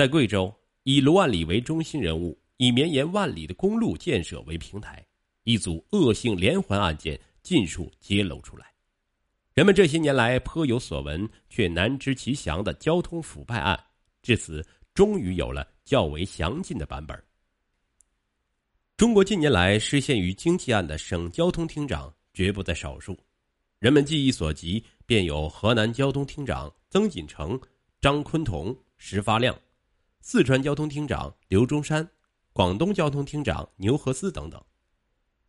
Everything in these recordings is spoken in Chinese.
在贵州，以卢万里为中心人物，以绵延万里的公路建设为平台，一组恶性连环案件尽数揭露出来。人们这些年来颇有所闻却难知其详的交通腐败案，至此终于有了较为详尽的版本。中国近年来失陷于经济案的省交通厅长绝不在少数，人们记忆所及，便有河南交通厅长曾锦成、张坤同、石发亮，四川交通厅长刘中山，广东交通厅长牛和思等等。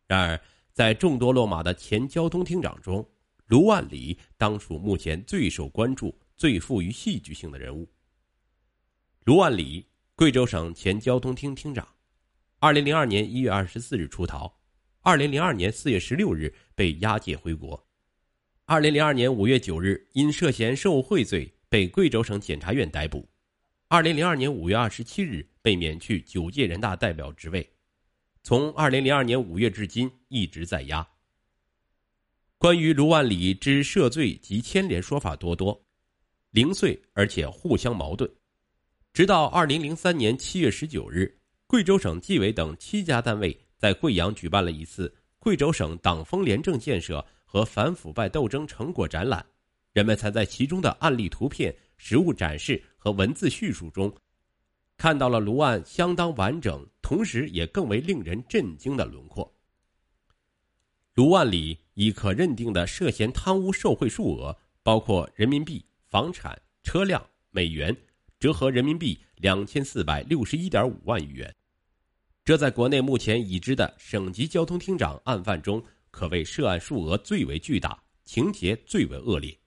然而，在众多落马的前交通厅长中，卢万里当属目前最受关注、最富于戏剧性的人物。卢万里，贵州省前交通厅厅长，二零零二年一月二十四日出逃，二零零二年四月十六日被押解回国，二零零二年五月九日因涉嫌受贿罪被贵州省检察院逮捕，二零零二年五月二十七日被免去九届人大代表职位，从二零零二年五月至今一直在押。关于卢万里之涉罪及牵连说法多多，零碎而且互相矛盾。直到二零零三年七月十九日，贵州省纪委等七家单位在贵阳举办了一次贵州省党风廉政建设和反腐败斗争成果展览，人们才在其中的案例图片、实物展示和文字叙述中，看到了卢案相当完整，同时也更为令人震惊的轮廓。卢万里已可认定的涉嫌贪污受贿数额，包括人民币、房产、车辆、美元，折合人民币两千四百六十一点五万余元。这在国内目前已知的省级交通厅长案犯中，可谓涉案数额最为巨大，情节最为恶劣。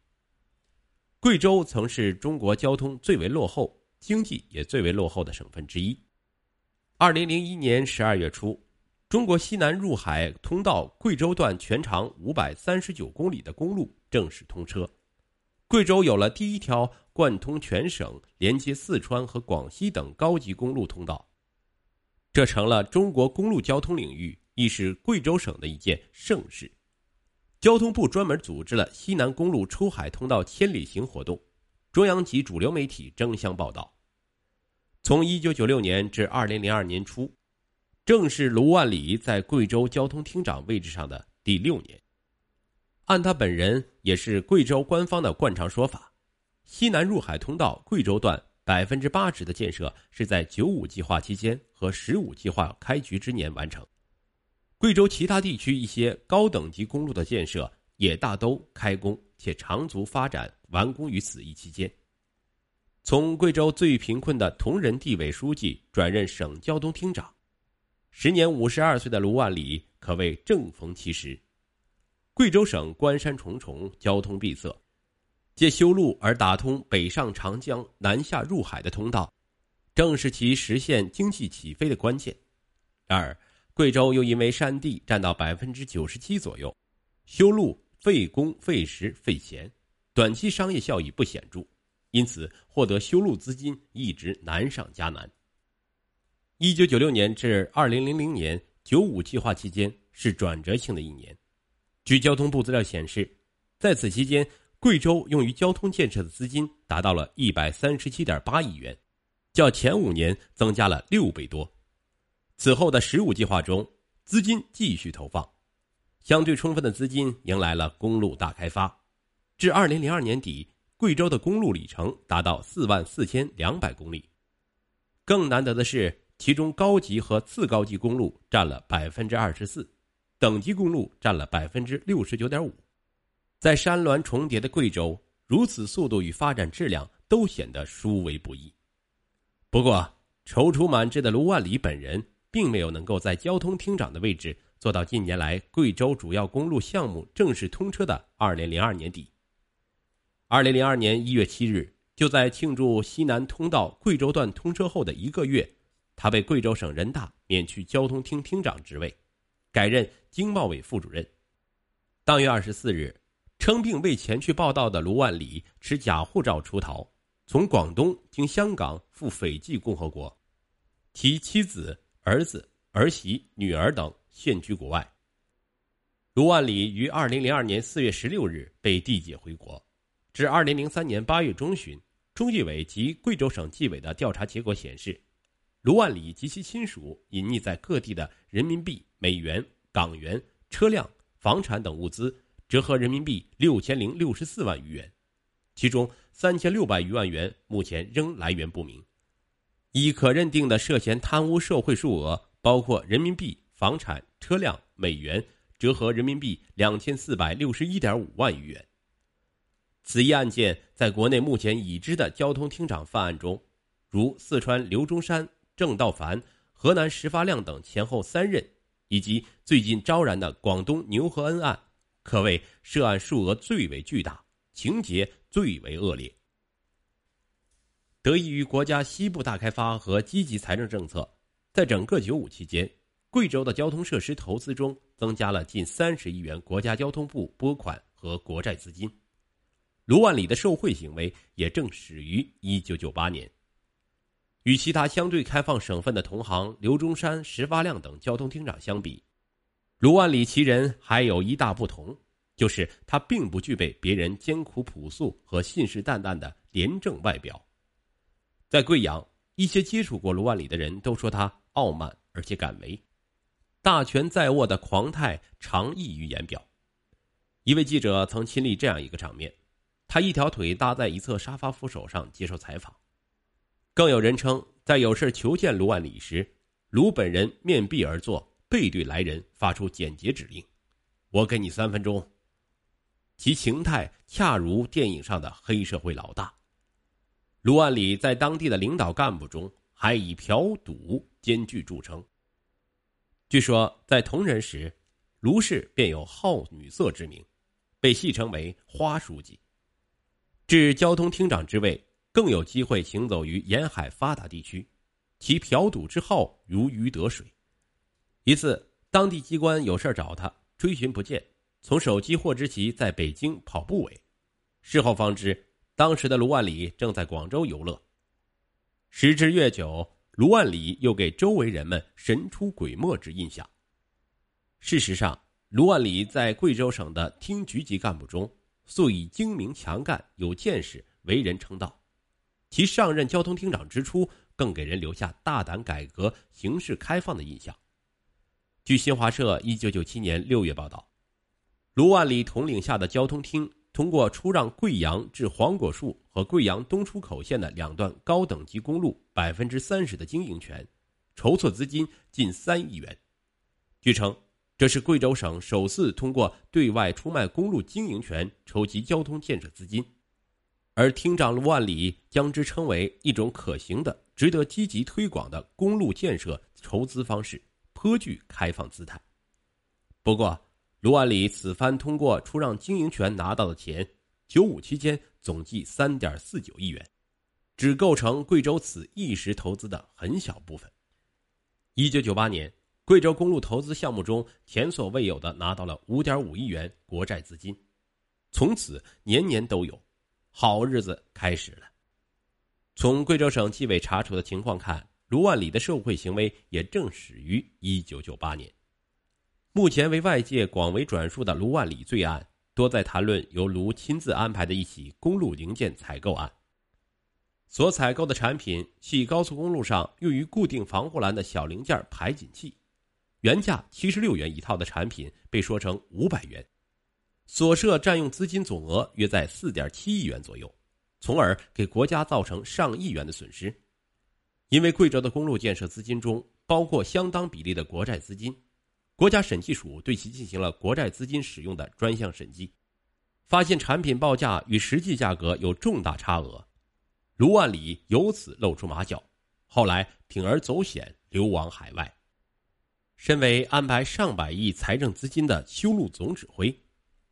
贵州曾是中国交通最为落后、经济也最为落后的省份之一。二零零一年十二月初。中国西南入海通道贵州段全长五百三十九公里的公路正式通车，贵州有了第一条贯通全省、连接四川和广西等高级公路通道，这成了中国公路交通领域，亦是贵州省的一件盛事。交通部专门组织了西南公路出海通道千里行活动，中央及主流媒体争相报道。从一九九六年至二零零二年初。正是卢万里在贵州交通厅长位置上的第六年。按他本人也是贵州官方的惯常说法，西南入海通道贵州段百分之八十的建设是在九五计划期间和十五计划开局之年完成。贵州其他地区一些高等级公路的建设也大都开工且长足发展完工于此一期间。从贵州最贫困的铜仁地委书记转任省交通厅长。时年五十二岁的卢万里可谓正逢其时。贵州省关山重重，交通闭塞，借修路而打通北上长江、南下入海的通道，正是其实现经济起飞的关键。然而，贵州又因为山地占到百分之九十七左右，修路费工费时费钱，短期商业效益不显著，因此获得修路资金一直难上加难。一九九六年至二零零零年“九五”计划期间是转折性的一年。据交通部资料显示，在此期间，贵州用于交通建设的资金达到了一百三十七点八亿元，较前五年增加了六倍多。此后的“十五”计划中，资金继续投放，相对充分的资金迎来了公路大开发。至二零零二年底，贵州的公路里程达到四万四千两百公里。更难得的是。其中高级和次高级公路占了百分之二十四，等级公路占了百分之六十九点五。在山峦重叠的贵州，如此速度与发展质量都显得殊为不易。不过，踌躇满志的卢万里本人并没有能够在交通厅长的位置做到近年来贵州主要公路项目正式通车的二零零二年底。二零零二年一月七日，就在庆祝西南通道贵州段通车后的一个月。他被贵州省人大免去交通厅厅长职位，改任经贸委副主任。当月二十四日，称病未前去报道的卢万里持假护照出逃，从广东经香港赴斐济共和国，其妻子、儿子、儿媳、女儿等现居国外。卢万里于二零零二年四月十六日被递解回国，至二零零三年八月中旬，中纪委及贵州省纪委的调查结果显示，卢万里及其亲属隐匿在各地的人民币、美元、港元、车辆、房产等物资，折合人民币六千零六十四万余元，其中三千六百余万元目前仍来源不明。已可认定的涉嫌贪污受贿数额包括人民币、房产、车辆、美元，折合人民币两千四百六十一点五万余元。此一案件在国内目前已知的交通厅长犯案中，如四川刘中山、郑道凡、河南石发亮等前后三任，以及最近昭然的广东牛和恩案，可谓涉案数额最为巨大，情节最为恶劣。得益于国家西部大开发和积极财政政策，在整个九五期间，贵州的交通设施投资中增加了近三十亿元国家交通部拨款和国债资金。卢万里的受贿行为也正始于一九九八年。与其他相对开放省份的同行刘中山、石发亮等交通厅长相比，卢万里其人还有一大不同，就是他并不具备别人艰苦朴素和信誓旦旦的廉政外表。在贵阳，一些接触过卢万里的人都说他傲慢而且敢为，大权在握的狂态常溢于言表。一位记者曾亲历这样一个场面：他一条腿搭在一侧沙发扶手上接受采访。更有人称，在有事求见卢万里时，卢本人面壁而坐，背对来人发出简洁指令：“我给你三分钟。”其情态恰如电影上的黑社会老大。卢万里在当地的领导干部中还以嫖赌兼具著称。据说在铜仁时，卢氏便有好女色之名，被戏称为“花书记”。至交通厅长之位，更有机会行走于沿海发达地区，其嫖赌之好如鱼得水。一次，当地机关有事找他，追寻不见，从手机获知其在北京跑步委。事后方知。当时的卢万里正在广州游乐。时至越久，卢万里又给周围人们神出鬼没之印象。事实上，卢万里在贵州省的厅局级干部中，素以精明强干、有见识为人称道。其上任交通厅长之初，更给人留下大胆改革、形式开放的印象。据新华社一九九七年六月报道，卢万里统领下的交通厅。通过出让贵阳至黄果树和贵阳东出口线的两段高等级公路百分之三十的经营权，筹措资金近三亿元。据称，这是贵州省首次通过对外出卖公路经营权筹集交通建设资金，而厅长卢万里将之称为一种可行的、值得积极推广的公路建设筹资方式，颇具开放姿态。不过，卢万里此番通过出让经营权拿到的钱，九五期间总计三点四九亿元，只构成贵州此一时投资的很小部分。一九九八年，贵州公路投资项目中前所未有的拿到了五点五亿元国债资金，从此年年都有，好日子开始了。从贵州省纪委查处的情况看，卢万里的受贿行为也正始于一九九八年。目前为外界广为转述的卢万里罪案，多在谈论由卢亲自安排的一起公路零件采购案。所采购的产品系高速公路上用于固定防护栏的小零件排紧器，原价七十六元一套的产品被说成五百元，所涉占用资金总额约在四点七亿元左右，从而给国家造成上亿元的损失。因为贵州的公路建设资金中包括相当比例的国债资金。国家审计署对其进行了国债资金使用的专项审计，发现产品报价与实际价格有重大差额，卢万里由此露出马脚，后来铤而走险流亡海外。身为安排上百亿财政资金的修路总指挥，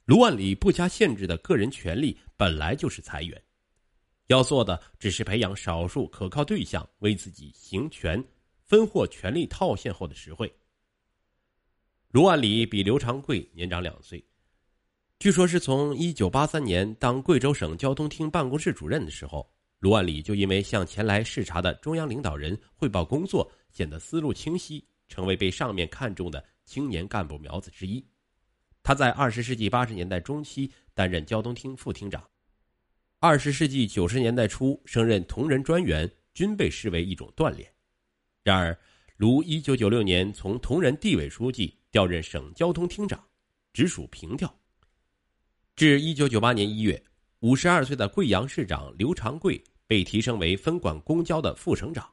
卢万里不加限制的个人权利本来就是财源，要做的只是培养少数可靠对象为自己行权，分获权力套现后的实惠。卢万里比刘长贵年长两岁，据说是从一九八三年当贵州省交通厅办公室主任的时候，卢万里就因为向前来视察的中央领导人汇报工作，显得思路清晰，成为被上面看中的青年干部苗子之一。他在二十世纪八十年代中期担任交通厅副厅长，二十世纪九十年代初升任同仁专员，均被视为一种锻炼。然而，卢一九九六年从同仁地委书记调任省交通厅长，直属平调。至一九九八年一月，五十二岁的贵阳市长刘长贵被提升为分管公交的副省长，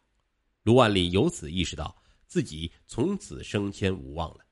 卢万里由此意识到自己从此升迁无望了。